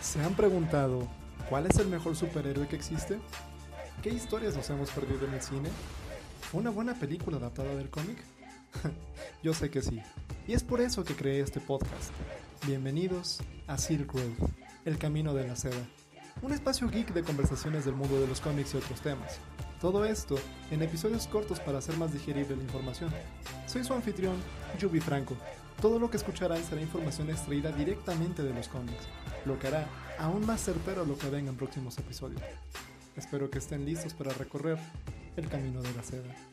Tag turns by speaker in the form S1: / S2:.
S1: ¿Se han preguntado cuál es el mejor superhéroe que existe? ¿Qué historias nos hemos perdido en el cine? ¿Fue una buena película adaptada del cómic? Yo sé que sí. Y es por eso que creé este podcast. Bienvenidos a Silk Road, el camino de la seda. Un espacio geek de conversaciones del mundo de los cómics y otros temas. Todo esto en episodios cortos para hacer más digerible la información. Soy su anfitrión, Yubi Franco. Todo lo que escucharán será información extraída directamente de los cómics, lo que hará aún más certero lo que venga en próximos episodios. Espero que estén listos para recorrer el camino de la seda.